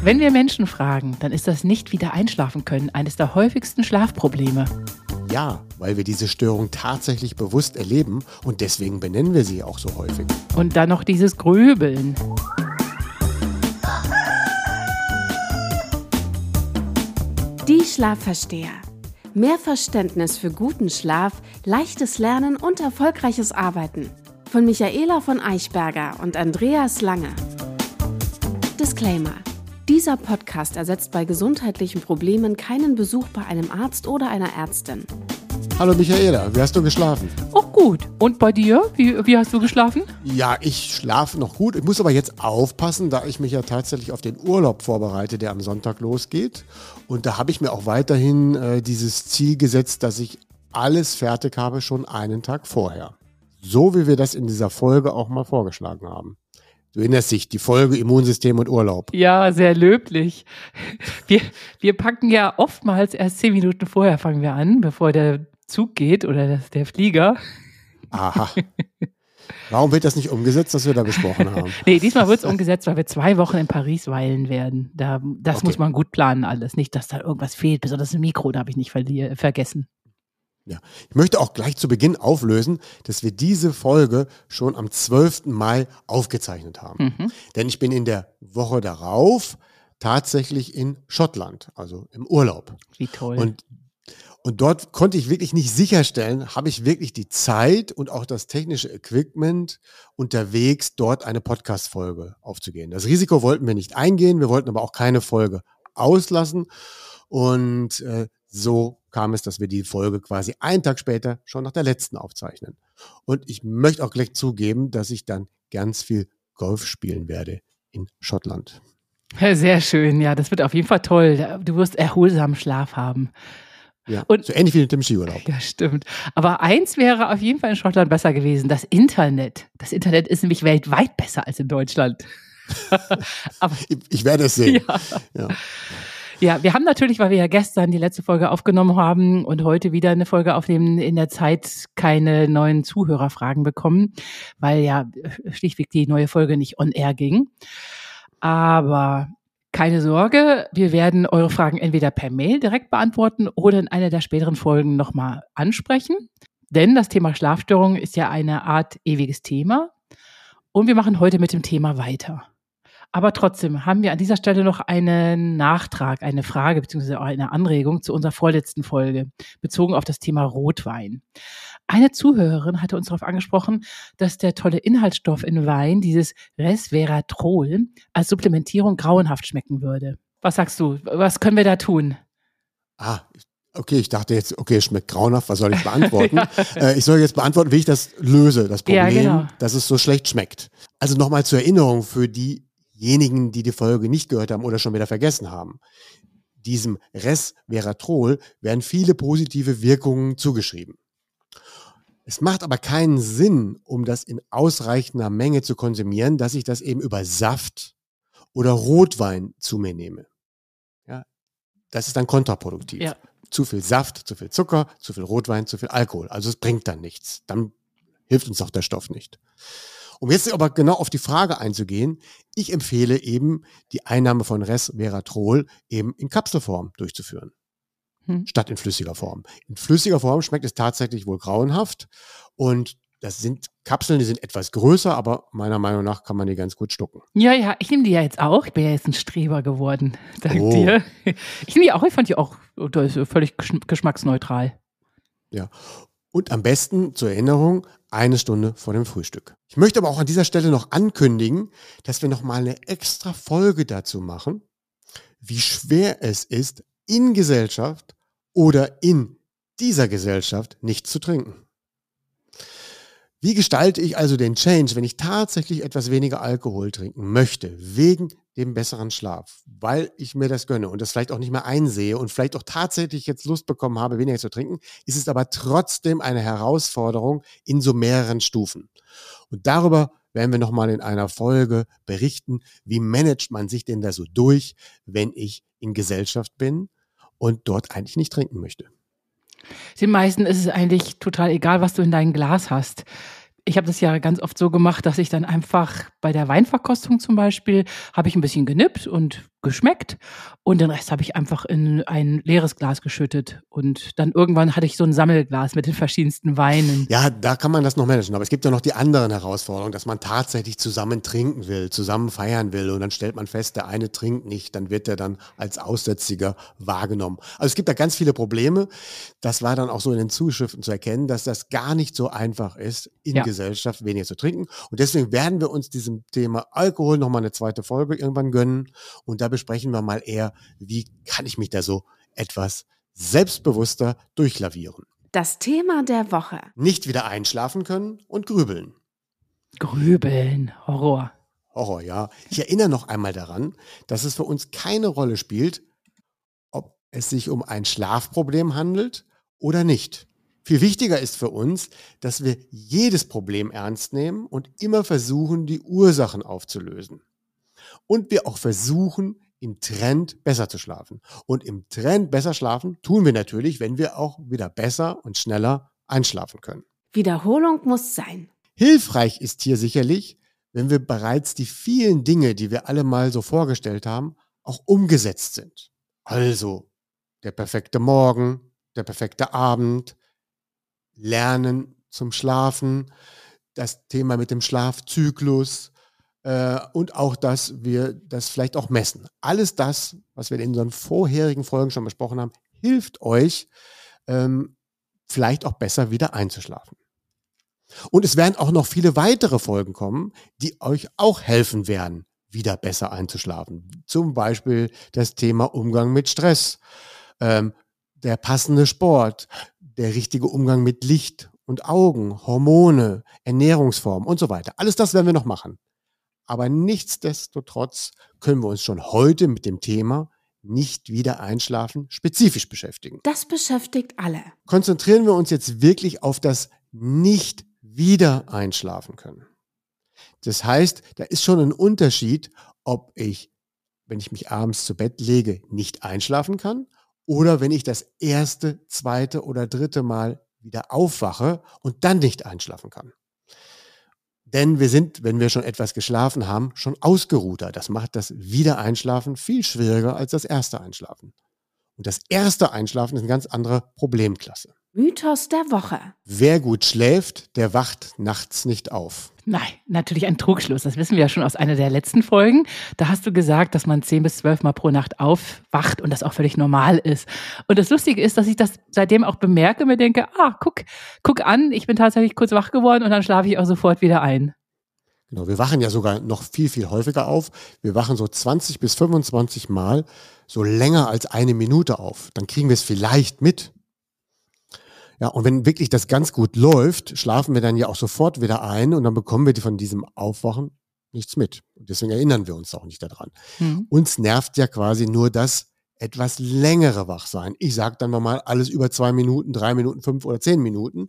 Wenn wir Menschen fragen, dann ist das nicht wieder einschlafen können eines der häufigsten Schlafprobleme. Ja, weil wir diese Störung tatsächlich bewusst erleben und deswegen benennen wir sie auch so häufig. Und dann noch dieses Grübeln. Die Schlafversteher. Mehr Verständnis für guten Schlaf, leichtes Lernen und erfolgreiches Arbeiten. Von Michaela von Eichberger und Andreas Lange. Disclaimer. Dieser Podcast ersetzt bei gesundheitlichen Problemen keinen Besuch bei einem Arzt oder einer Ärztin. Hallo Michaela, wie hast du geschlafen? Oh gut. Und bei dir? Wie, wie hast du geschlafen? Ja, ich schlafe noch gut. Ich muss aber jetzt aufpassen, da ich mich ja tatsächlich auf den Urlaub vorbereite, der am Sonntag losgeht. Und da habe ich mir auch weiterhin äh, dieses Ziel gesetzt, dass ich alles fertig habe, schon einen Tag vorher. So wie wir das in dieser Folge auch mal vorgeschlagen haben. Du erinnerst dich, die Folge Immunsystem und Urlaub. Ja, sehr löblich. Wir, wir packen ja oftmals erst zehn Minuten vorher fangen wir an, bevor der Zug geht oder das, der Flieger. Aha. Warum wird das nicht umgesetzt, was wir da besprochen haben? Nee, diesmal wird es umgesetzt, weil wir zwei Wochen in Paris weilen werden. Da, das Okay. muss man gut planen alles. Nicht, dass da irgendwas fehlt, besonders im Mikro, da habe ich nicht vergessen. Ja. Ich möchte auch gleich zu Beginn auflösen, dass wir diese Folge schon am 12. Mai aufgezeichnet haben. Mhm. Denn ich bin in der Woche darauf tatsächlich in Schottland, also im Urlaub. Wie toll. Und, und dort konnte ich wirklich nicht sicherstellen, habe ich wirklich die Zeit und auch das technische Equipment unterwegs, dort eine Podcast-Folge aufzugehen. Das Risiko wollten wir nicht eingehen, wir wollten aber auch keine Folge auslassen. Und äh, so kam es, dass wir die Folge quasi einen Tag später schon nach der letzten aufzeichnen. Und ich möchte auch gleich zugeben, dass ich dann ganz viel Golf spielen werde in Schottland. Sehr schön, ja, das wird auf jeden Fall toll. Du wirst erholsamen Schlaf haben. Ja, Und- so ähnlich wie mit dem Skiurlaub. Ja, stimmt. Aber eins wäre auf jeden Fall in Schottland besser gewesen, das Internet. Das Internet ist nämlich weltweit besser als in Deutschland. Aber Ich, ich werde es sehen. ja. Ja. Ja, wir haben natürlich, weil wir ja gestern die letzte Folge aufgenommen haben und heute wieder eine Folge aufnehmen, in der Zeit keine neuen Zuhörerfragen bekommen, weil ja schlichtweg die neue Folge nicht on air ging. Aber keine Sorge, wir werden eure Fragen entweder per Mail direkt beantworten oder in einer der späteren Folgen nochmal ansprechen. Denn das Thema Schlafstörung ist ja eine Art ewiges Thema. Und wir machen heute mit dem Thema weiter. Aber trotzdem haben wir an dieser Stelle noch einen Nachtrag, eine Frage bzw. auch eine Anregung zu unserer vorletzten Folge, bezogen auf das Thema Rotwein. Eine Zuhörerin hatte uns darauf angesprochen, dass der tolle Inhaltsstoff in Wein, dieses Resveratrol, als Supplementierung grauenhaft schmecken würde. Was sagst du? Was können wir da tun? Ah, okay, ich dachte jetzt, okay, es schmeckt grauenhaft, was soll ich beantworten? äh, ich soll jetzt beantworten, wie ich das löse, das Ja, Problem, genau. dass es so schlecht schmeckt. Also nochmal zur Erinnerung für diejenigen, die die Folge nicht gehört haben oder schon wieder vergessen haben. Diesem Resveratrol werden viele positive Wirkungen zugeschrieben. Es macht aber keinen Sinn, um das in ausreichender Menge zu konsumieren, dass ich das eben über Saft oder Rotwein zu mir nehme. Ja, das ist dann kontraproduktiv. Ja. Zu viel Saft, zu viel Zucker, zu viel Rotwein, zu viel Alkohol. Also es bringt dann nichts. Dann hilft uns auch der Stoff nicht. Um jetzt aber genau auf die Frage einzugehen, ich empfehle eben die Einnahme von Resveratrol eben in Kapselform durchzuführen Hm. statt in flüssiger Form. In flüssiger Form schmeckt es tatsächlich wohl grauenhaft und das sind Kapseln, die sind etwas größer, aber meiner Meinung nach kann man die ganz gut schlucken. Ja, ja, ich nehme die ja jetzt auch. Ich bin ja jetzt ein Streber geworden, dank Oh. dir. Ich nehme die auch, ich fand die auch ist völlig geschm- geschmacksneutral. Und am besten zur Erinnerung eine Stunde vor dem Frühstück. Ich möchte aber auch an dieser Stelle noch ankündigen, dass wir noch mal eine extra Folge dazu machen, wie schwer es ist, in Gesellschaft oder in dieser Gesellschaft nichts zu trinken. Wie gestalte ich also den Change, wenn ich tatsächlich etwas weniger Alkohol trinken möchte, wegen dem besseren Schlaf, weil ich mir das gönne und das vielleicht auch nicht mehr einsehe und vielleicht auch tatsächlich jetzt Lust bekommen habe, weniger zu trinken, ist es aber trotzdem eine Herausforderung in so mehreren Stufen. Und darüber werden wir nochmal in einer Folge berichten, wie managt man sich denn da so durch, wenn ich in Gesellschaft bin und dort eigentlich nicht trinken möchte. Den meisten ist es eigentlich total egal, was du in deinem Glas hast. Ich habe das ja ganz oft so gemacht, dass ich dann einfach bei der Weinverkostung zum Beispiel habe ich ein bisschen genippt und geschmeckt und den Rest habe ich einfach in ein leeres Glas geschüttet und dann irgendwann hatte ich so ein Sammelglas mit den verschiedensten Weinen. Ja, da kann man das noch managen, aber es gibt ja noch die anderen Herausforderungen, dass man tatsächlich zusammen trinken will, zusammen feiern will und dann stellt man fest, der eine trinkt nicht, dann wird er dann als Aussätziger wahrgenommen. Also es gibt da ganz viele Probleme. Das war dann auch so in den Zuschriften zu erkennen, dass das gar nicht so einfach ist, in ja. Gesellschaft weniger zu trinken und deswegen werden wir uns diesem Thema Alkohol nochmal eine zweite Folge irgendwann gönnen und da besprechen wir mal eher, wie kann ich mich da so etwas selbstbewusster durchlavieren. Das Thema der Woche. Nicht wieder einschlafen können und grübeln. Grübeln, Horror. Horror, ja. Ich erinnere noch einmal daran, dass es für uns keine Rolle spielt, ob es sich um ein Schlafproblem handelt oder nicht. Viel wichtiger ist für uns, dass wir jedes Problem ernst nehmen und immer versuchen, die Ursachen aufzulösen und wir auch versuchen, im Trend besser zu schlafen. Und im Trend besser schlafen tun wir natürlich, wenn wir auch wieder besser und schneller einschlafen können. Wiederholung muss sein. Hilfreich ist hier sicherlich, wenn wir bereits die vielen Dinge, die wir alle mal so vorgestellt haben, auch umgesetzt sind. Also der perfekte Morgen, der perfekte Abend, Lernen zum Schlafen, das Thema mit dem Schlafzyklus, äh, und auch, dass wir das vielleicht auch messen. Alles das, was wir in unseren vorherigen Folgen schon besprochen haben, hilft euch, ähm, vielleicht auch besser wieder einzuschlafen. Und es werden auch noch viele weitere Folgen kommen, die euch auch helfen werden, wieder besser einzuschlafen. Zum Beispiel das Thema Umgang mit Stress, ähm, der passende Sport, der richtige Umgang mit Licht und Augen, Hormone, Ernährungsform und so weiter. Alles das werden wir noch machen. Aber nichtsdestotrotz können wir uns schon heute mit dem Thema nicht wieder einschlafen spezifisch beschäftigen. Das beschäftigt alle. Konzentrieren wir uns jetzt wirklich auf das nicht wieder einschlafen können. Das heißt, da ist schon ein Unterschied, ob ich, wenn ich mich abends zu Bett lege, nicht einschlafen kann oder wenn ich das erste, zweite oder dritte Mal wieder aufwache und dann nicht einschlafen kann. Denn wir sind, wenn wir schon etwas geschlafen haben, schon ausgeruhter. Das macht das Wiedereinschlafen viel schwieriger als das erste Einschlafen. Und das erste Einschlafen ist eine ganz andere Problemklasse. Mythos der Woche. Wer gut schläft, der wacht nachts nicht auf. Nein, natürlich ein Trugschluss. Das wissen wir ja schon aus einer der letzten Folgen. Da hast du gesagt, dass man zehn bis zwölf Mal pro Nacht aufwacht und das auch völlig normal ist. Und das Lustige ist, dass ich das seitdem auch bemerke und mir denke, ah, guck, guck an, ich bin tatsächlich kurz wach geworden und dann schlafe ich auch sofort wieder ein. Genau, wir wachen ja sogar noch viel, viel häufiger auf. Wir wachen so 20 bis 25 Mal so länger als eine Minute auf. Dann kriegen wir es vielleicht mit. Ja, und wenn wirklich das ganz gut läuft, schlafen wir dann ja auch sofort wieder ein und dann bekommen wir von diesem Aufwachen nichts mit. Und deswegen erinnern wir uns auch nicht daran. Mhm. Uns nervt ja quasi nur das etwas längere Wachsein. Ich sage dann nochmal alles über zwei Minuten, drei Minuten, fünf oder zehn Minuten.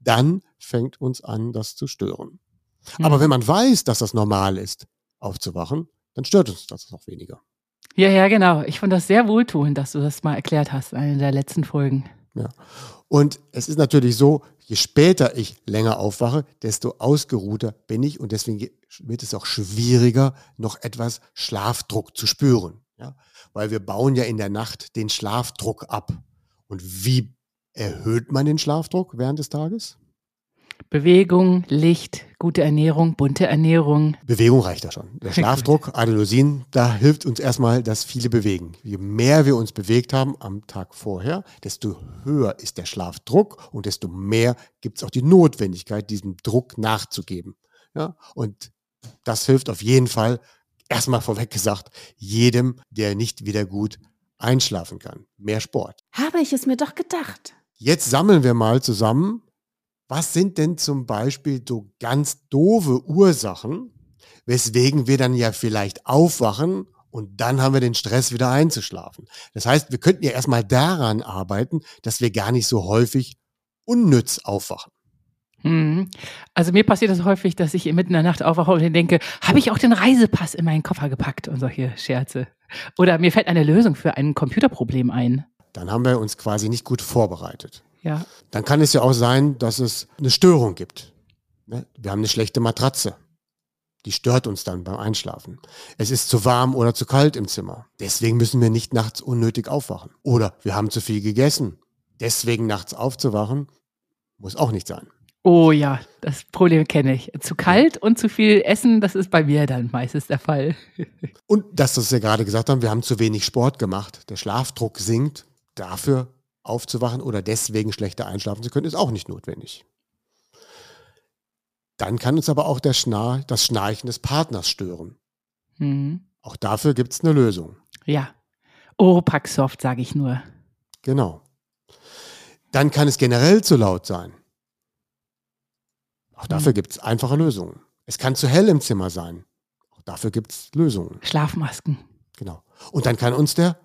Dann fängt uns an, das zu stören. Mhm. Aber wenn man weiß, dass das normal ist, aufzuwachen, dann stört uns das auch weniger. Ja, ja, genau. Ich fand das sehr wohltuend, dass du das mal erklärt hast in einer der letzten Folgen. Ja. Und es ist natürlich so, je später ich länger aufwache, desto ausgeruhter bin ich und deswegen wird es auch schwieriger, noch etwas Schlafdruck zu spüren. Ja? Weil wir bauen ja in der Nacht den Schlafdruck ab. Und wie erhöht man den Schlafdruck während des Tages? Bewegung, Licht, gute Ernährung, bunte Ernährung. Bewegung reicht da schon. Der Schlafdruck, Adenosin, da hilft uns erstmal, dass viele bewegen. Je mehr wir uns bewegt haben am Tag vorher, desto höher ist der Schlafdruck und desto mehr gibt es auch die Notwendigkeit, diesem Druck nachzugeben. Ja? Und das hilft auf jeden Fall, erstmal vorweg gesagt, jedem, der nicht wieder gut einschlafen kann. Mehr Sport. Habe ich es mir doch gedacht. Jetzt sammeln wir mal zusammen, was sind denn zum Beispiel so ganz doofe Ursachen, weswegen wir dann ja vielleicht aufwachen und dann haben wir den Stress wieder einzuschlafen. Das heißt, wir könnten ja erstmal daran arbeiten, dass wir gar nicht so häufig unnütz aufwachen. Mhm. Also mir passiert das häufig, dass ich mitten in der Nacht aufwache und denke, habe ich auch den Reisepass in meinen Koffer gepackt und solche Scherze. Oder mir fällt eine Lösung für ein Computerproblem ein. Dann haben wir uns quasi nicht gut vorbereitet. Ja. Dann kann es ja auch sein, dass es eine Störung gibt. Ne? Wir haben eine schlechte Matratze. Die stört uns dann beim Einschlafen. Es ist zu warm oder zu kalt im Zimmer. Deswegen müssen wir nicht nachts unnötig aufwachen. Oder wir haben zu viel gegessen. Deswegen nachts aufzuwachen, muss auch nicht sein. Oh ja, das Problem kenne ich. Zu kalt und zu viel Essen, das ist bei mir dann meistens der Fall. Und das, was wir gerade gesagt haben, wir haben zu wenig Sport gemacht. Der Schlafdruck sinkt. Dafür aufzuwachen oder deswegen schlechter einschlafen zu können, ist auch nicht notwendig. Dann kann uns aber auch der Schnarch, das Schnarchen des Partners stören. Mhm. Auch dafür gibt es eine Lösung. Ja. Oropaxoft, sage ich nur. Genau. Dann kann es generell zu laut sein. Auch dafür mhm. gibt es einfache Lösungen. Es kann zu hell im Zimmer sein. Auch dafür gibt es Lösungen. Schlafmasken. Genau. Und dann kann uns der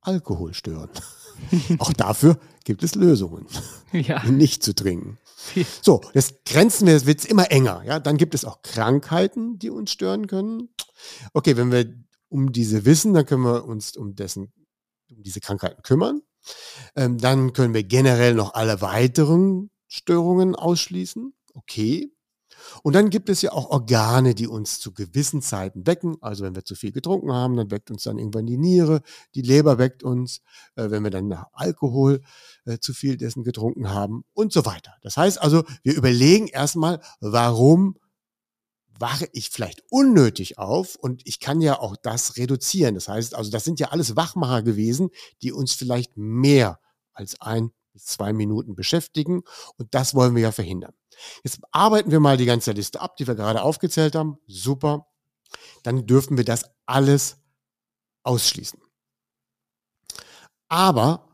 Alkohol stören. Auch dafür gibt es Lösungen, ja. nicht zu trinken. So, das grenzen wir, wird immer enger. Ja, dann gibt es auch Krankheiten, die uns stören können. Okay, wenn wir um diese wissen, dann können wir uns um dessen, um diese Krankheiten kümmern. Ähm, dann können wir generell noch alle weiteren Störungen ausschließen. Okay. Und dann gibt es ja auch Organe, die uns zu gewissen Zeiten wecken. Also wenn wir zu viel getrunken haben, dann weckt uns dann irgendwann die Niere, die Leber weckt uns, äh, wenn wir dann nach Alkohol äh, zu viel dessen getrunken haben und so weiter. Das heißt also, wir überlegen erstmal, warum wache ich vielleicht unnötig auf und ich kann ja auch das reduzieren. Das heißt also, das sind ja alles Wachmacher gewesen, die uns vielleicht mehr als ein bis zwei Minuten beschäftigen und das wollen wir ja verhindern. Jetzt arbeiten wir mal die ganze Liste ab, die wir gerade aufgezählt haben. Super. Dann dürfen wir das alles ausschließen. Aber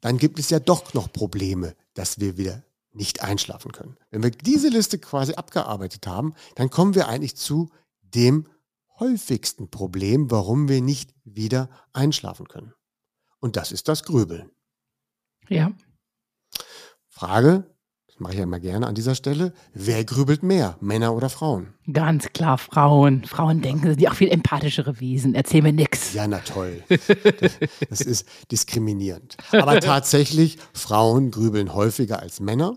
dann gibt es ja doch noch Probleme, dass wir wieder nicht einschlafen können. Wenn wir diese Liste quasi abgearbeitet haben, dann kommen wir eigentlich zu dem häufigsten Problem, warum wir nicht wieder einschlafen können. Und das ist das Grübeln. Ja. Frage, mache ich ja immer gerne an dieser Stelle. Wer grübelt mehr, Männer oder Frauen? Ganz klar Frauen. Frauen denken, sind ja auch viel empathischere Wesen. Erzähl mir nichts. Ja, na toll. Das ist diskriminierend. Aber tatsächlich, Frauen grübeln häufiger als Männer.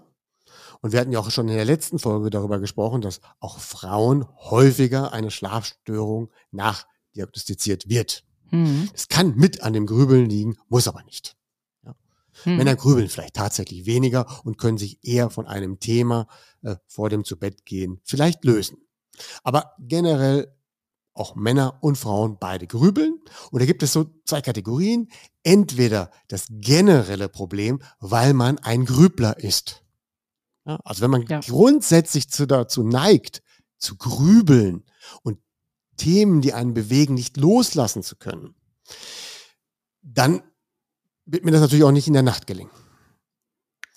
Und wir hatten ja auch schon in der letzten Folge darüber gesprochen, dass auch Frauen häufiger eine Schlafstörung nachdiagnostiziert wird. Mhm. Es kann mit an dem Grübeln liegen, muss aber nicht. Hm. Männer grübeln vielleicht tatsächlich weniger und können sich eher von einem Thema äh, vor dem zu Bett gehen vielleicht lösen. Aber generell auch Männer und Frauen beide grübeln. Und da gibt es so zwei Kategorien. Entweder das generelle Problem, weil man ein Grübler ist. Ja, also wenn man ja. grundsätzlich zu, dazu neigt, zu grübeln und Themen, die einen bewegen, nicht loslassen zu können, dann wird mir das natürlich auch nicht in der Nacht gelingen.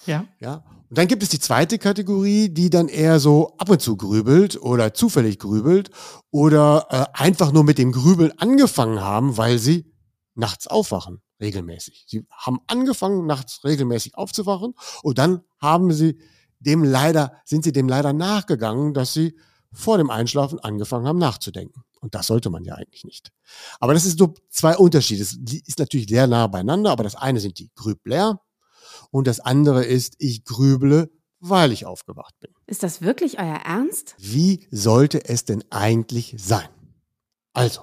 Ja. Ja. Und dann gibt es die zweite Kategorie, die dann eher so ab und zu grübelt oder zufällig grübelt oder äh, einfach nur mit dem Grübeln angefangen haben, weil sie nachts aufwachen, regelmäßig. Sie haben angefangen, nachts regelmäßig aufzuwachen und dann haben sie dem leider, sind sie dem leider nachgegangen, dass sie vor dem Einschlafen angefangen haben nachzudenken. Und das sollte man ja eigentlich nicht. Aber das ist so zwei Unterschiede. Es ist natürlich sehr nah beieinander, aber das eine sind die Grübler und das andere ist, ich grüble, weil ich aufgewacht bin. Ist das wirklich euer Ernst? Wie sollte es denn eigentlich sein? Also,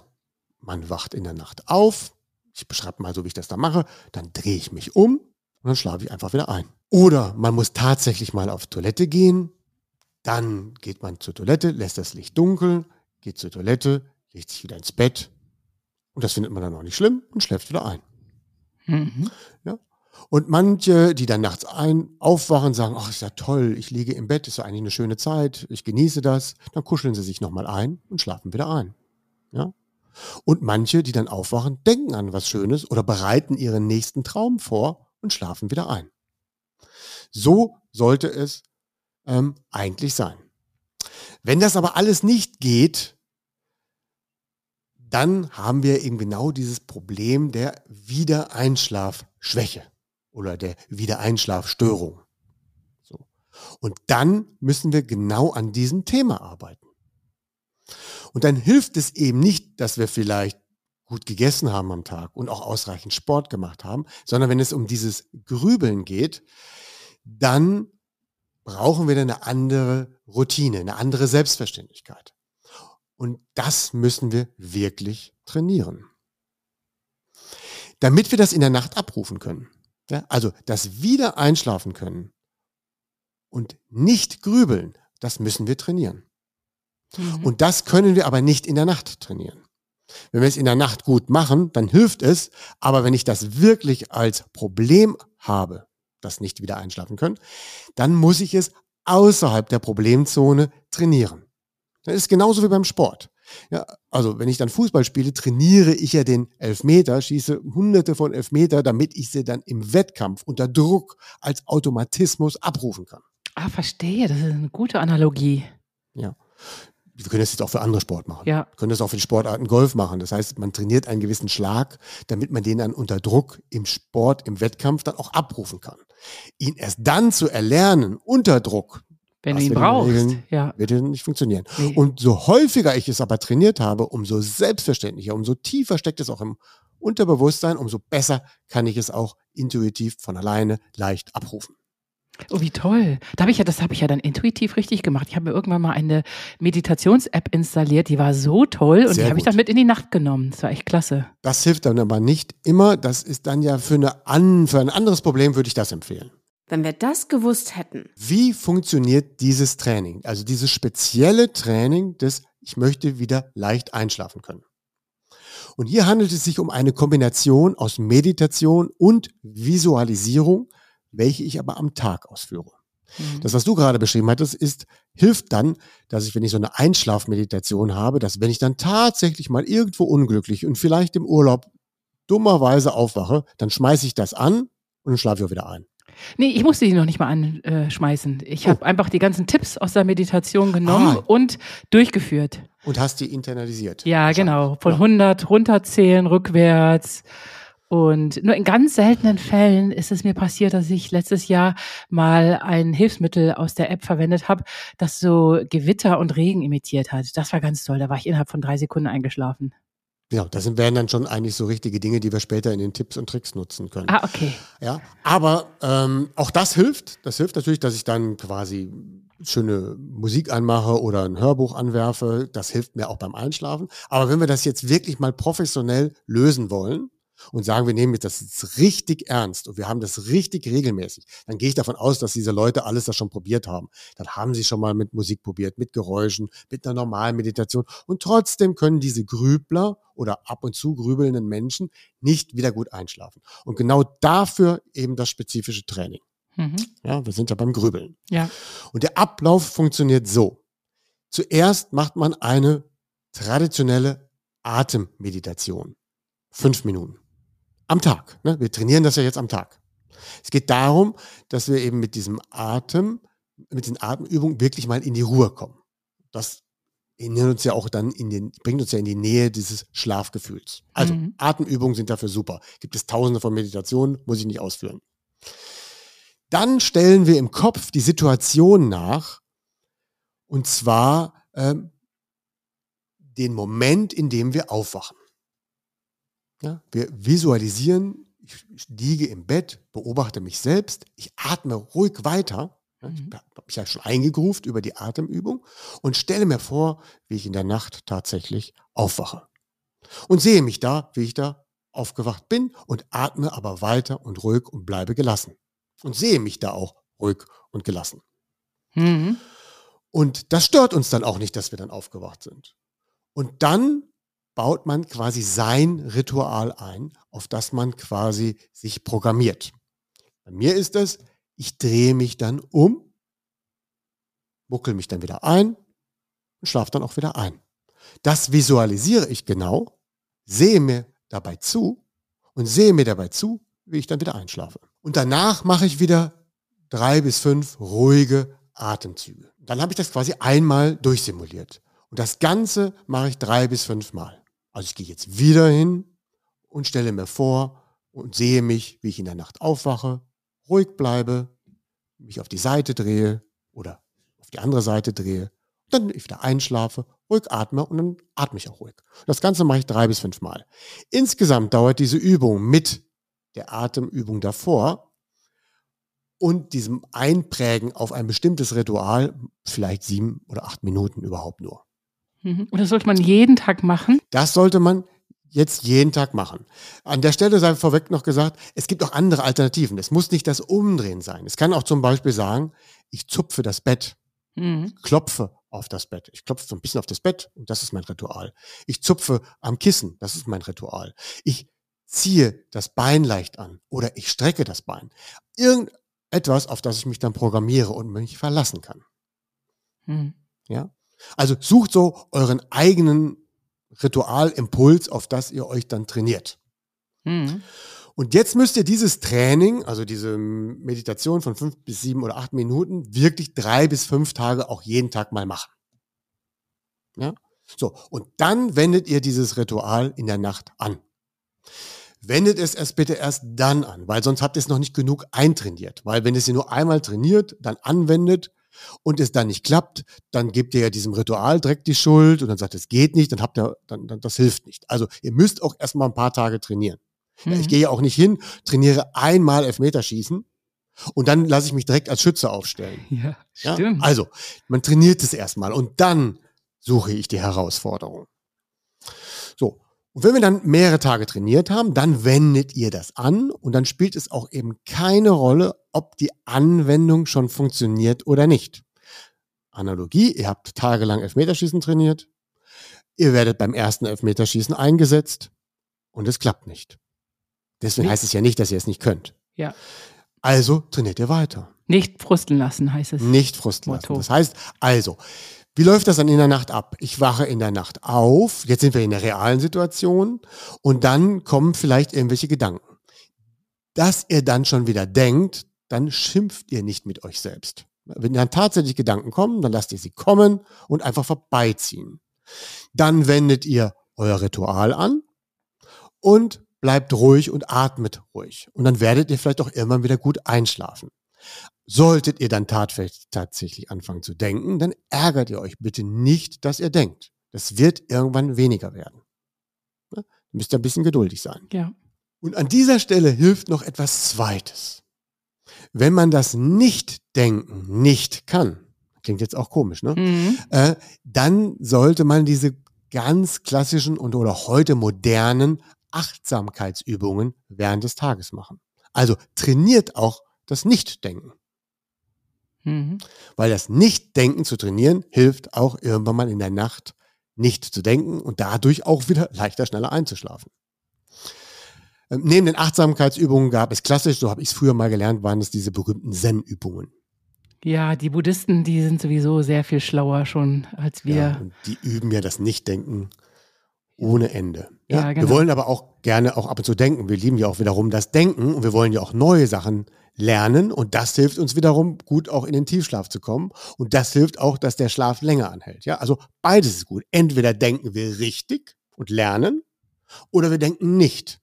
man wacht in der Nacht auf, ich beschreibe mal so, wie ich das da mache, dann drehe ich mich um und dann schlafe ich einfach wieder ein. Oder man muss tatsächlich mal auf Toilette gehen, dann geht man zur Toilette, lässt das Licht dunkel, geht zur Toilette, legt sich wieder ins Bett und das findet man dann auch nicht schlimm und schläft wieder ein. Mhm. Ja? Und manche, die dann nachts ein aufwachen, sagen, ach, ist ja toll, ich liege im Bett, ist ja eigentlich eine schöne Zeit, ich genieße das, dann kuscheln sie sich nochmal ein und schlafen wieder ein. Ja? Und manche, die dann aufwachen, denken an was Schönes oder bereiten ihren nächsten Traum vor und schlafen wieder ein. So sollte es ähm, eigentlich sein. Wenn das aber alles nicht geht, dann haben wir eben genau dieses Problem der Wiedereinschlafschwäche oder der Wiedereinschlafstörung. So. Und dann müssen wir genau an diesem Thema arbeiten. Und dann hilft es eben nicht, dass wir vielleicht gut gegessen haben am Tag und auch ausreichend Sport gemacht haben, sondern wenn es um dieses Grübeln geht, dann brauchen wir eine andere Routine, eine andere Selbstverständlichkeit. Und das müssen wir wirklich trainieren. Damit wir das in der Nacht abrufen können. Ja, also das wieder einschlafen können und nicht grübeln, das müssen wir trainieren. Mhm. Und das können wir aber nicht in der Nacht trainieren. Wenn wir es in der Nacht gut machen, dann hilft es. Aber wenn ich das wirklich als Problem habe, das nicht wieder einschlafen können, dann muss ich es außerhalb der Problemzone trainieren. Das ist genauso wie beim Sport. Ja, also wenn ich dann Fußball spiele, trainiere ich ja den Elfmeter, schieße hunderte von Elfmeter, damit ich sie dann im Wettkampf unter Druck als Automatismus abrufen kann. Ah, verstehe. Das ist eine gute Analogie. Ja. Wir können das jetzt auch für andere Sport machen. Ja. Wir können das auch für die Sportarten Golf machen. Das heißt, man trainiert einen gewissen Schlag, damit man den dann unter Druck im Sport, im Wettkampf dann auch abrufen kann. Ihn erst dann zu erlernen, unter Druck, wenn du ihn brauchst, Regeln, ja. wird nicht funktionieren. Nee. Und so häufiger ich es aber trainiert habe, umso selbstverständlicher, umso tiefer steckt es auch im Unterbewusstsein, umso besser kann ich es auch intuitiv von alleine leicht abrufen. Oh, wie toll. Da habe ich ja, das habe ich ja dann intuitiv richtig gemacht. Ich habe mir irgendwann mal eine Meditations-App installiert, die war so toll und Sehr die habe ich dann mit in die Nacht genommen. Das war echt klasse. Das hilft dann aber nicht immer. Das ist dann ja für, eine an, für ein anderes Problem würde ich das empfehlen. Wenn wir das gewusst hätten. Wie funktioniert dieses Training? Also dieses spezielle Training des Ich möchte wieder leicht einschlafen können. Und hier handelt es sich um eine Kombination aus Meditation und Visualisierung, welche ich aber am Tag ausführe. Mhm. Das, was du gerade beschrieben hattest, ist, hilft dann, dass ich, wenn ich so eine Einschlafmeditation habe, dass wenn ich dann tatsächlich mal irgendwo unglücklich und vielleicht im Urlaub dummerweise aufwache, dann schmeiße ich das an und schlafe ich auch wieder ein. Nee, ich musste die noch nicht mal anschmeißen. Ich habe oh. einfach die ganzen Tipps aus der Meditation genommen ah. und durchgeführt. Und hast die internalisiert. Ja, genau. Von ja. 100 runterzählen, rückwärts. Und nur in ganz seltenen Fällen ist es mir passiert, dass ich letztes Jahr mal ein Hilfsmittel aus der App verwendet habe, das so Gewitter und Regen imitiert hat. Das war ganz toll. Da war ich innerhalb von drei Sekunden eingeschlafen. Ja, das sind, wären dann schon eigentlich so richtige Dinge, die wir später in den Tipps und Tricks nutzen können. Ah, okay. Ja, aber ähm, auch das hilft. Das hilft natürlich, dass ich dann quasi schöne Musik anmache oder ein Hörbuch anwerfe. Das hilft mir auch beim Einschlafen. Aber wenn wir das jetzt wirklich mal professionell lösen wollen, und sagen, wir nehmen das jetzt richtig ernst und wir haben das richtig regelmäßig, dann gehe ich davon aus, dass diese Leute alles das schon probiert haben. Dann haben sie schon mal mit Musik probiert, mit Geräuschen, mit einer normalen Meditation und trotzdem können diese Grübler oder ab und zu grübelnden Menschen nicht wieder gut einschlafen. Und genau dafür eben das spezifische Training. Mhm. Ja, wir sind ja beim Grübeln. Ja. Und der Ablauf funktioniert so. Zuerst macht man eine traditionelle Atemmeditation. Fünf Minuten. Am Tag. Ne? Wir trainieren das ja jetzt am Tag. Es geht darum, dass wir eben mit diesem Atem, mit den Atemübungen wirklich mal in die Ruhe kommen. Das uns ja auch dann in den, bringt uns ja in die Nähe dieses Schlafgefühls. Also mhm. Atemübungen sind dafür super. Gibt es tausende von Meditationen, muss ich nicht ausführen. Dann stellen wir im Kopf die Situation nach, und zwar ähm, den Moment, in dem wir aufwachen. Ja, wir visualisieren, ich liege im Bett, beobachte mich selbst, ich atme ruhig weiter. Ja, ich mhm. habe mich ja schon eingegruft über die Atemübung und stelle mir vor, wie ich in der Nacht tatsächlich aufwache. Und sehe mich da, wie ich da aufgewacht bin und atme aber weiter und ruhig und bleibe gelassen. Und sehe mich da auch ruhig und gelassen. Mhm. Und das stört uns dann auch nicht, dass wir dann aufgewacht sind. Und dann baut man quasi sein Ritual ein, auf das man quasi sich programmiert. Bei mir ist es, ich drehe mich dann um, buckel mich dann wieder ein und schlafe dann auch wieder ein. Das visualisiere ich genau, sehe mir dabei zu und sehe mir dabei zu, wie ich dann wieder einschlafe. Und danach mache ich wieder drei bis fünf ruhige Atemzüge. Dann habe ich das quasi einmal durchsimuliert. Und das Ganze mache ich drei bis fünf Mal. Also ich gehe jetzt wieder hin und stelle mir vor und sehe mich, wie ich in der Nacht aufwache, ruhig bleibe, mich auf die Seite drehe oder auf die andere Seite drehe, dann wieder einschlafe, ruhig atme und dann atme ich auch ruhig. Das Ganze mache ich drei bis fünf Mal. Insgesamt dauert diese Übung mit der Atemübung davor und diesem Einprägen auf ein bestimmtes Ritual vielleicht sieben oder acht Minuten überhaupt nur. Mhm. Und das sollte man jeden Tag machen? Das sollte man jetzt jeden Tag machen. An der Stelle sei vorweg noch gesagt, es gibt auch andere Alternativen. Es muss nicht das Umdrehen sein. Es kann auch zum Beispiel sagen, ich zupfe das Bett, mhm. klopfe auf das Bett. Ich klopfe so ein bisschen auf das Bett und das ist mein Ritual. Ich zupfe am Kissen, das ist mein Ritual. Ich ziehe das Bein leicht an oder ich strecke das Bein. Irgendetwas, auf das ich mich dann programmiere und mich verlassen kann. Mhm. Ja? Also sucht so euren eigenen Ritualimpuls, auf das ihr euch dann trainiert. Mhm. Und jetzt müsst ihr dieses Training, also diese Meditation von fünf bis sieben oder acht Minuten, wirklich drei bis fünf Tage auch jeden Tag mal machen. Ja? So. Und dann wendet ihr dieses Ritual in der Nacht an. Wendet es erst bitte erst dann an, weil sonst habt ihr es noch nicht genug eintrainiert. Weil wenn ihr es nur einmal trainiert, dann anwendet, und es dann nicht klappt, dann gebt ihr ja diesem Ritual direkt die Schuld und dann sagt, es geht nicht, dann habt ihr, dann, dann das hilft nicht. Also ihr müsst auch erstmal ein paar Tage trainieren. Mhm. Ich gehe ja auch nicht hin, trainiere einmal Elfmeterschießen und dann lasse ich mich direkt als Schütze aufstellen. Ja, stimmt. Ja? Also, man trainiert es erstmal und dann suche ich die Herausforderung. So. Und wenn wir dann mehrere Tage trainiert haben, dann wendet ihr das an und dann spielt es auch eben keine Rolle, ob die Anwendung schon funktioniert oder nicht. Analogie, ihr habt tagelang Elfmeterschießen trainiert, ihr werdet beim ersten Elfmeterschießen eingesetzt und es klappt nicht. Deswegen nicht. heißt es ja nicht, dass ihr es nicht könnt. Ja. Also trainiert ihr weiter. Nicht frusteln lassen heißt es. Nicht frusteln lassen. Das heißt, also, wie läuft das dann in der Nacht ab? Ich wache in der Nacht auf, jetzt sind wir in der realen Situation und dann kommen vielleicht irgendwelche Gedanken. Dass ihr dann schon wieder denkt, dann schimpft ihr nicht mit euch selbst. Wenn dann tatsächlich Gedanken kommen, dann lasst ihr sie kommen und einfach vorbeiziehen. Dann wendet ihr euer Ritual an und bleibt ruhig und atmet ruhig. Und dann werdet ihr vielleicht auch irgendwann wieder gut einschlafen. Solltet ihr dann tatsächlich anfangen zu denken, dann ärgert ihr euch bitte nicht, dass ihr denkt. Das wird irgendwann weniger werden. Ja, müsst ihr ein bisschen geduldig sein. Ja. Und an dieser Stelle hilft noch etwas Zweites. Wenn man das Nicht-Denken nicht kann, klingt jetzt auch komisch, ne? Mhm. Äh, dann sollte man diese ganz klassischen und oder heute modernen Achtsamkeitsübungen während des Tages machen. Also trainiert auch das Nicht-Denken. Mhm. Weil das Nicht-Denken zu trainieren hilft auch irgendwann mal in der Nacht nicht zu denken und dadurch auch wieder leichter, schneller einzuschlafen. Ähm, neben den Achtsamkeitsübungen gab es klassisch, so habe ich es früher mal gelernt, waren es diese berühmten Zen-Übungen. Ja, die Buddhisten, die sind sowieso sehr viel schlauer schon als wir. Ja, die üben ja das Nichtdenken ohne Ende. Ja, ja genau. Wir wollen aber auch gerne auch ab und zu denken. Wir lieben ja auch wiederum das Denken und wir wollen ja auch neue Sachen lernen und das hilft uns wiederum gut auch in den Tiefschlaf zu kommen und das hilft auch, dass der Schlaf länger anhält. Ja, also beides ist gut. Entweder denken wir richtig und lernen oder wir denken nicht.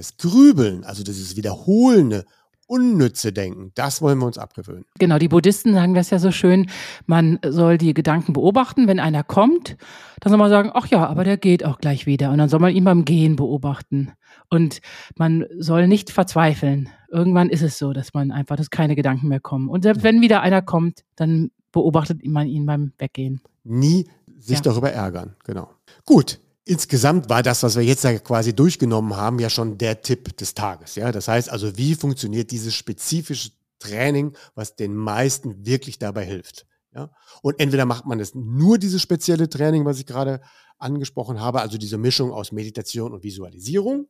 Das Grübeln, also dieses wiederholende, unnütze Denken, das wollen wir uns abgewöhnen. Genau, die Buddhisten sagen das ja so schön, man soll die Gedanken beobachten, wenn einer kommt, dann soll man sagen, ach ja, aber der geht auch gleich wieder und dann soll man ihn beim Gehen beobachten und man soll nicht verzweifeln. Irgendwann ist es so, dass man einfach, dass keine Gedanken mehr kommen und selbst wenn wieder einer kommt, dann beobachtet man ihn beim Weggehen. Nie sich ja. darüber ärgern, genau. Gut, Insgesamt war das, was wir jetzt ja quasi durchgenommen haben, ja schon der Tipp des Tages. Ja, das heißt also, wie funktioniert dieses spezifische Training, was den meisten wirklich dabei hilft? Ja, und entweder macht man es nur dieses spezielle Training, was ich gerade angesprochen habe, also diese Mischung aus Meditation und Visualisierung,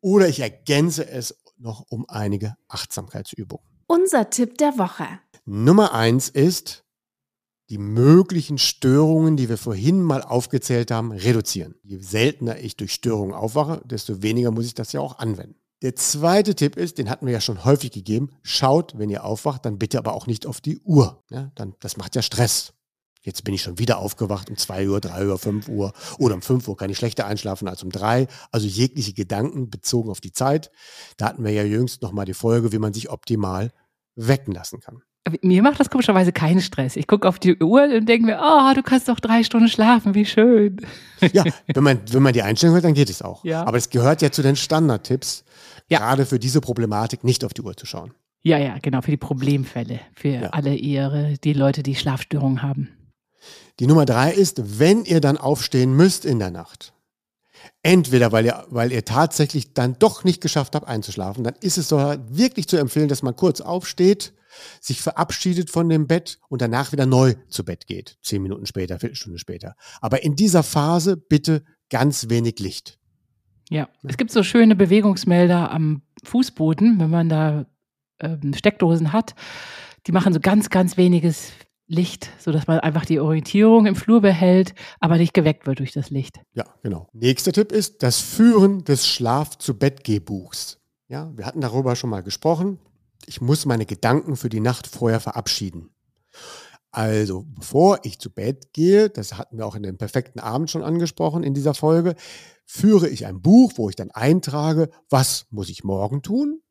oder ich ergänze es noch um einige Achtsamkeitsübungen. Unser Tipp der Woche. Nummer eins ist, die möglichen Störungen, die wir vorhin mal aufgezählt haben, reduzieren. Je seltener ich durch Störungen aufwache, desto weniger muss ich das ja auch anwenden. Der zweite Tipp ist, den hatten wir ja schon häufig gegeben, schaut, wenn ihr aufwacht, dann bitte aber auch nicht auf die Uhr. Ja, dann, das macht ja Stress. Jetzt bin ich schon wieder aufgewacht um 2 Uhr, 3 Uhr, 5 Uhr oder um 5 Uhr kann ich schlechter einschlafen als um 3. Also jegliche Gedanken bezogen auf die Zeit. Da hatten wir ja jüngst nochmal die Folge, wie man sich optimal wecken lassen kann. Mir macht das komischerweise keinen Stress. Ich gucke auf die Uhr und denke mir, oh, du kannst doch drei Stunden schlafen, wie schön. Ja, wenn man, wenn man die Einstellung hört, dann geht es auch. Ja. Aber es gehört ja zu den Standardtipps, ja. gerade für diese Problematik nicht auf die Uhr zu schauen. Ja, ja, genau, für die Problemfälle, für ja. alle ihre, die Leute, die Schlafstörungen haben. Die Nummer drei ist, wenn ihr dann aufstehen müsst in der Nacht, entweder weil ihr, weil ihr tatsächlich dann doch nicht geschafft habt einzuschlafen, dann ist es doch wirklich zu empfehlen, dass man kurz aufsteht, sich verabschiedet von dem Bett und danach wieder neu zu Bett geht. Zehn Minuten später, Viertelstunde später. Aber in dieser Phase bitte ganz wenig Licht. Ja, es gibt so schöne Bewegungsmelder am Fußboden, wenn man da ähm, Steckdosen hat. Die machen so ganz, ganz weniges Licht, sodass man einfach die Orientierung im Flur behält, aber nicht geweckt wird durch das Licht. Ja, genau. Nächster Tipp ist das Führen des Schlaf-zu-Bett-Gehbuchs. Ja, wir hatten darüber schon mal gesprochen. Ich muss meine Gedanken für die Nacht vorher verabschieden. Also, bevor ich zu Bett gehe, das hatten wir auch in dem perfekten Abend schon angesprochen in dieser Folge, führe ich ein Buch, wo ich dann eintrage, was muss ich morgen tun,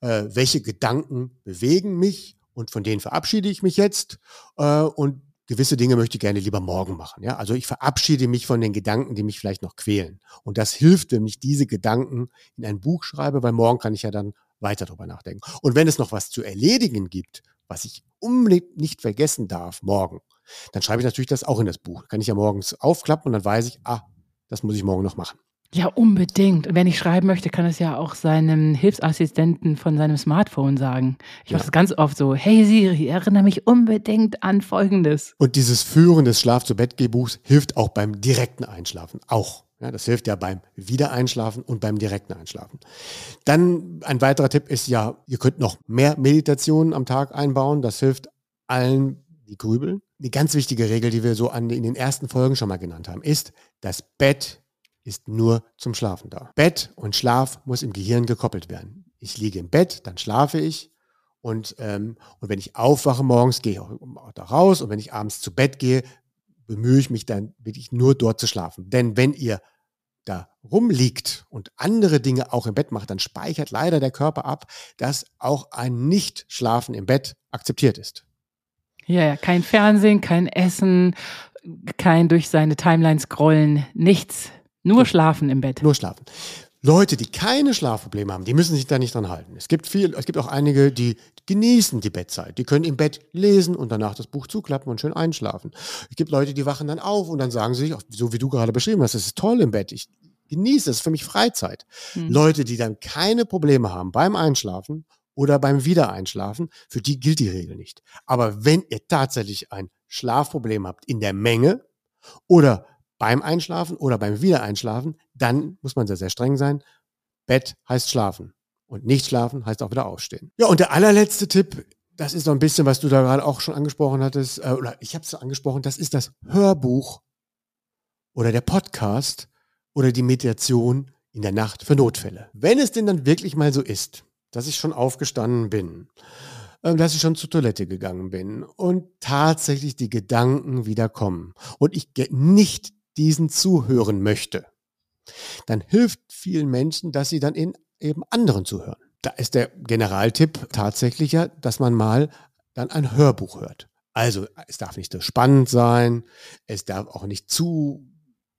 äh, welche Gedanken bewegen mich und von denen verabschiede ich mich jetzt äh, und gewisse Dinge möchte ich gerne lieber morgen machen. Ja? Also ich verabschiede mich von den Gedanken, die mich vielleicht noch quälen. Und das hilft, wenn ich diese Gedanken in ein Buch schreibe, weil morgen kann ich ja dann weiter darüber nachdenken. Und wenn es noch was zu erledigen gibt, was ich unbedingt nicht vergessen darf morgen, dann schreibe ich natürlich das auch in das Buch. Kann ich ja morgens aufklappen und dann weiß ich, ah, das muss ich morgen noch machen. Ja, unbedingt. Und wenn ich schreiben möchte, kann es ja auch seinem Hilfsassistenten von seinem Smartphone sagen. Ich ja. mache das ganz oft so, hey Siri, erinnere mich unbedingt an Folgendes. Und dieses Führen des Schlaf-zu-Bett-Gehbuchs hilft auch beim direkten Einschlafen. Auch. Ja, das hilft ja beim Wiedereinschlafen und beim direkten Einschlafen. Dann ein weiterer Tipp ist ja, ihr könnt noch mehr Meditationen am Tag einbauen. Das hilft allen, die grübeln. Die ganz wichtige Regel, die wir so an, in den ersten Folgen schon mal genannt haben, ist, das Bett ist nur zum Schlafen da. Bett und Schlaf muss im Gehirn gekoppelt werden. Ich liege im Bett, dann schlafe ich und, ähm, und wenn ich aufwache morgens, gehe ich auch da raus und wenn ich abends zu Bett gehe, bemühe ich mich dann wirklich nur dort zu schlafen. Denn wenn ihr da rumliegt und andere Dinge auch im Bett macht, dann speichert leider der Körper ab, dass auch ein Nicht-Schlafen im Bett akzeptiert ist. Ja, ja, kein Fernsehen, kein Essen, kein durch seine Timeline scrollen, nichts. Nur schlafen im Bett. Nur schlafen. Leute, die keine Schlafprobleme haben, die müssen sich da nicht dran halten. Es gibt viel, es gibt auch einige, die genießen die Bettzeit. Die können im Bett lesen und danach das Buch zuklappen und schön einschlafen. Es gibt Leute, die wachen dann auf und dann sagen sie, so wie du gerade beschrieben hast, das ist toll im Bett. Ich genieße es, für mich Freizeit. Hm. Leute, die dann keine Probleme haben beim Einschlafen oder beim Wiedereinschlafen, für die gilt die Regel nicht. Aber wenn ihr tatsächlich ein Schlafproblem habt in der Menge oder beim Einschlafen oder beim Wiedereinschlafen, dann muss man sehr, sehr streng sein. Bett heißt schlafen. Und nicht schlafen heißt auch wieder aufstehen. Ja, und der allerletzte Tipp, das ist so ein bisschen, was du da gerade auch schon angesprochen hattest, äh, oder ich habe es angesprochen, das ist das Hörbuch oder der Podcast oder die Meditation in der Nacht für Notfälle. Wenn es denn dann wirklich mal so ist, dass ich schon aufgestanden bin, äh, dass ich schon zur Toilette gegangen bin und tatsächlich die Gedanken wieder kommen und ich nicht diesen zuhören möchte, dann hilft vielen Menschen, dass sie dann in eben anderen zuhören. Da ist der Generaltipp tatsächlich ja, dass man mal dann ein Hörbuch hört. Also es darf nicht so spannend sein, es darf auch nicht zu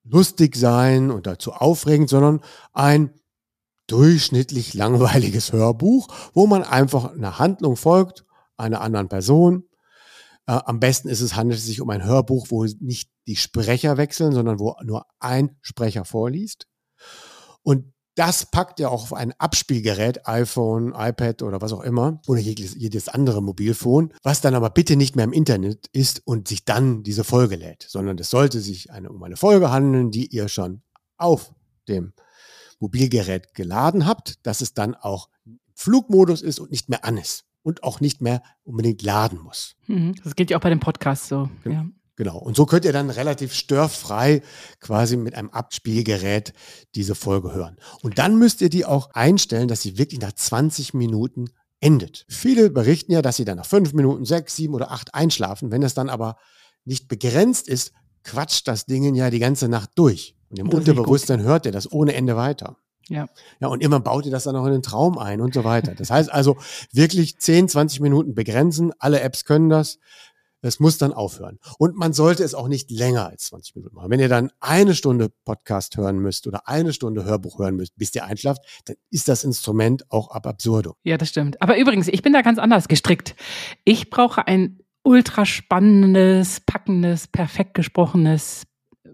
lustig sein und dazu aufregend, sondern ein durchschnittlich langweiliges Hörbuch, wo man einfach einer Handlung folgt, einer anderen Person äh, am besten ist es, handelt es sich um ein Hörbuch, wo nicht die Sprecher wechseln, sondern wo nur ein Sprecher vorliest. Und das packt ihr auch auf ein Abspielgerät, iPhone, iPad oder was auch immer, oder jedes, jedes andere Mobilfon, was dann aber bitte nicht mehr im Internet ist und sich dann diese Folge lädt, sondern es sollte sich eine, um eine Folge handeln, die ihr schon auf dem Mobilgerät geladen habt, dass es dann auch Flugmodus ist und nicht mehr an ist und auch nicht mehr unbedingt laden muss. Mhm. Das gilt ja auch bei dem Podcast so. Ja. Genau. Und so könnt ihr dann relativ störfrei quasi mit einem Abspielgerät diese Folge hören. Und dann müsst ihr die auch einstellen, dass sie wirklich nach 20 Minuten endet. Viele berichten ja, dass sie dann nach fünf Minuten, sechs, sieben oder acht einschlafen. Wenn es dann aber nicht begrenzt ist, quatscht das Ding ja die ganze Nacht durch. Und im Unterbewusstsein hört ihr das ohne Ende weiter. Ja. Ja, und immer baut ihr das dann auch in den Traum ein und so weiter. Das heißt also wirklich 10, 20 Minuten begrenzen. Alle Apps können das. Es muss dann aufhören. Und man sollte es auch nicht länger als 20 Minuten machen. Wenn ihr dann eine Stunde Podcast hören müsst oder eine Stunde Hörbuch hören müsst, bis ihr einschlaft, dann ist das Instrument auch ab absurdum. Ja, das stimmt. Aber übrigens, ich bin da ganz anders gestrickt. Ich brauche ein ultra spannendes, packendes, perfekt gesprochenes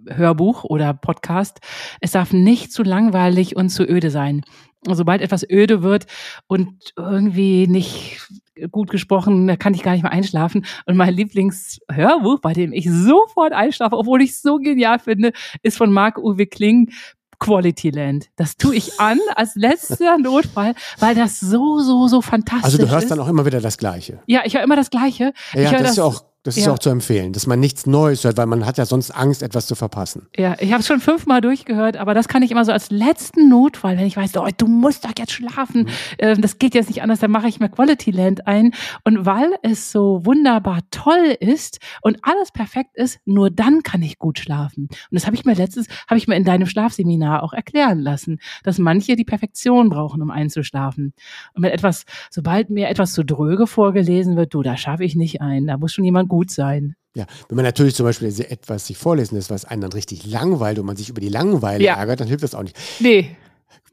Hörbuch oder Podcast. Es darf nicht zu langweilig und zu öde sein. Sobald etwas öde wird und irgendwie nicht gut gesprochen, da kann ich gar nicht mehr einschlafen. Und mein Lieblingshörbuch, bei dem ich sofort einschlafe, obwohl ich es so genial finde, ist von Marc-Uwe Kling, Quality Land. Das tue ich an als letzter Notfall, weil das so, so, so fantastisch ist. Also du hörst ist. dann auch immer wieder das Gleiche. Ja, ich höre immer das Gleiche. Ja, ja das, das, ist ja auch das ist ja. auch zu empfehlen, dass man nichts Neues hört, weil man hat ja sonst Angst, etwas zu verpassen. Ja, ich habe es schon fünfmal durchgehört, aber das kann ich immer so als letzten Notfall, wenn ich weiß, oh, du musst doch jetzt schlafen, mhm. äh, das geht jetzt nicht anders, dann mache ich mir Quality Land ein. Und weil es so wunderbar toll ist und alles perfekt ist, nur dann kann ich gut schlafen. Und das habe ich mir letztens, habe ich mir in deinem Schlafseminar auch erklären lassen, dass manche die Perfektion brauchen, um einzuschlafen. Und wenn etwas, sobald mir etwas zu dröge vorgelesen wird, du, da schaffe ich nicht ein, da muss schon jemand gut gut sein. Ja, wenn man natürlich zum Beispiel etwas sich vorlesen lässt, was einen dann richtig langweilt und man sich über die Langeweile ja. ärgert, dann hilft das auch nicht. Nee.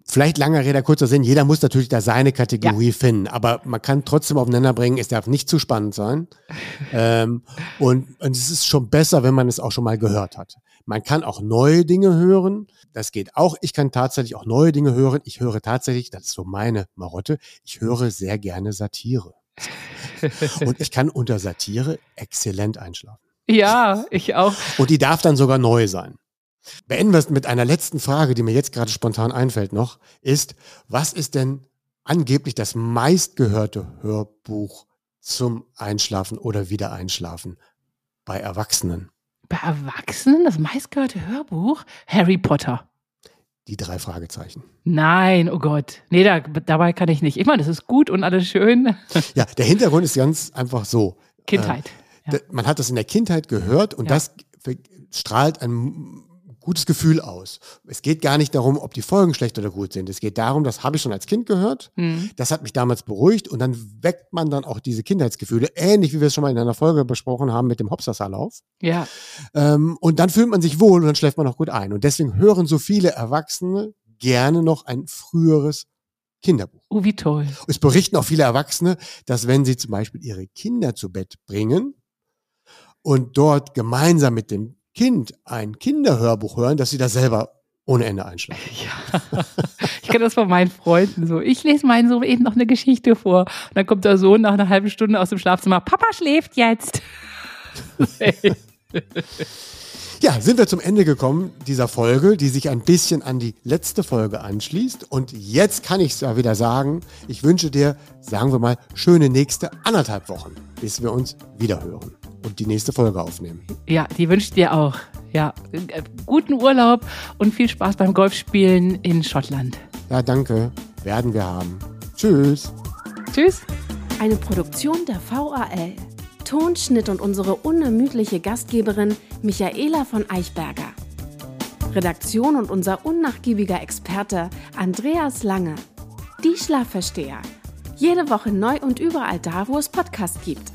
Vielleicht langer Rede, kurzer Sinn. Jeder muss natürlich da seine Kategorie ja. finden, aber man kann trotzdem aufeinander bringen. Es darf nicht zu spannend sein. ähm, und, und es ist schon besser, wenn man es auch schon mal gehört hat. Man kann auch neue Dinge hören. Das geht auch. Ich kann tatsächlich auch neue Dinge hören. Ich höre tatsächlich, das ist so meine Marotte, ich höre sehr gerne Satire. Und ich kann unter Satire exzellent einschlafen. Ja, ich auch. Und die darf dann sogar neu sein. Beenden wir es mit einer letzten Frage, die mir jetzt gerade spontan einfällt noch, ist, was ist denn angeblich das meistgehörte Hörbuch zum Einschlafen oder Wiedereinschlafen bei Erwachsenen? Bei Erwachsenen das meistgehörte Hörbuch? Harry Potter. Die drei Fragezeichen. Nein, oh Gott. Nee, da, dabei kann ich nicht. Ich meine, das ist gut und alles schön. Ja, der Hintergrund ist ganz einfach so. Kindheit. Äh, ja. Man hat das in der Kindheit gehört und ja. das strahlt ein gutes Gefühl aus. Es geht gar nicht darum, ob die Folgen schlecht oder gut sind. Es geht darum, das habe ich schon als Kind gehört. Mhm. Das hat mich damals beruhigt und dann weckt man dann auch diese Kindheitsgefühle, ähnlich wie wir es schon mal in einer Folge besprochen haben mit dem Hopsasserlauf. Ja. Ähm, und dann fühlt man sich wohl und dann schläft man auch gut ein. Und deswegen hören so viele Erwachsene gerne noch ein früheres Kinderbuch. Oh, wie toll. Es berichten auch viele Erwachsene, dass wenn sie zum Beispiel ihre Kinder zu Bett bringen und dort gemeinsam mit dem Kind ein Kinderhörbuch hören, dass sie da selber ohne Ende einschlafen. Ja, ich kenne das von meinen Freunden so. Ich lese meinen Sohn eben noch eine Geschichte vor. Und dann kommt der Sohn nach einer halben Stunde aus dem Schlafzimmer. Papa schläft jetzt. ja, sind wir zum Ende gekommen dieser Folge, die sich ein bisschen an die letzte Folge anschließt. Und jetzt kann ich es ja wieder sagen. Ich wünsche dir, sagen wir mal, schöne nächste anderthalb Wochen, bis wir uns wieder hören und die nächste Folge aufnehmen. Ja, die wünsche ich dir auch. Ja, guten Urlaub und viel Spaß beim Golfspielen in Schottland. Ja, danke. Werden wir haben. Tschüss. Tschüss. Eine Produktion der VAL. Tonschnitt und unsere unermüdliche Gastgeberin Michaela von Eichberger. Redaktion und unser unnachgiebiger Experte Andreas Lange. Die Schlafversteher. Jede Woche neu und überall da, wo es Podcasts gibt.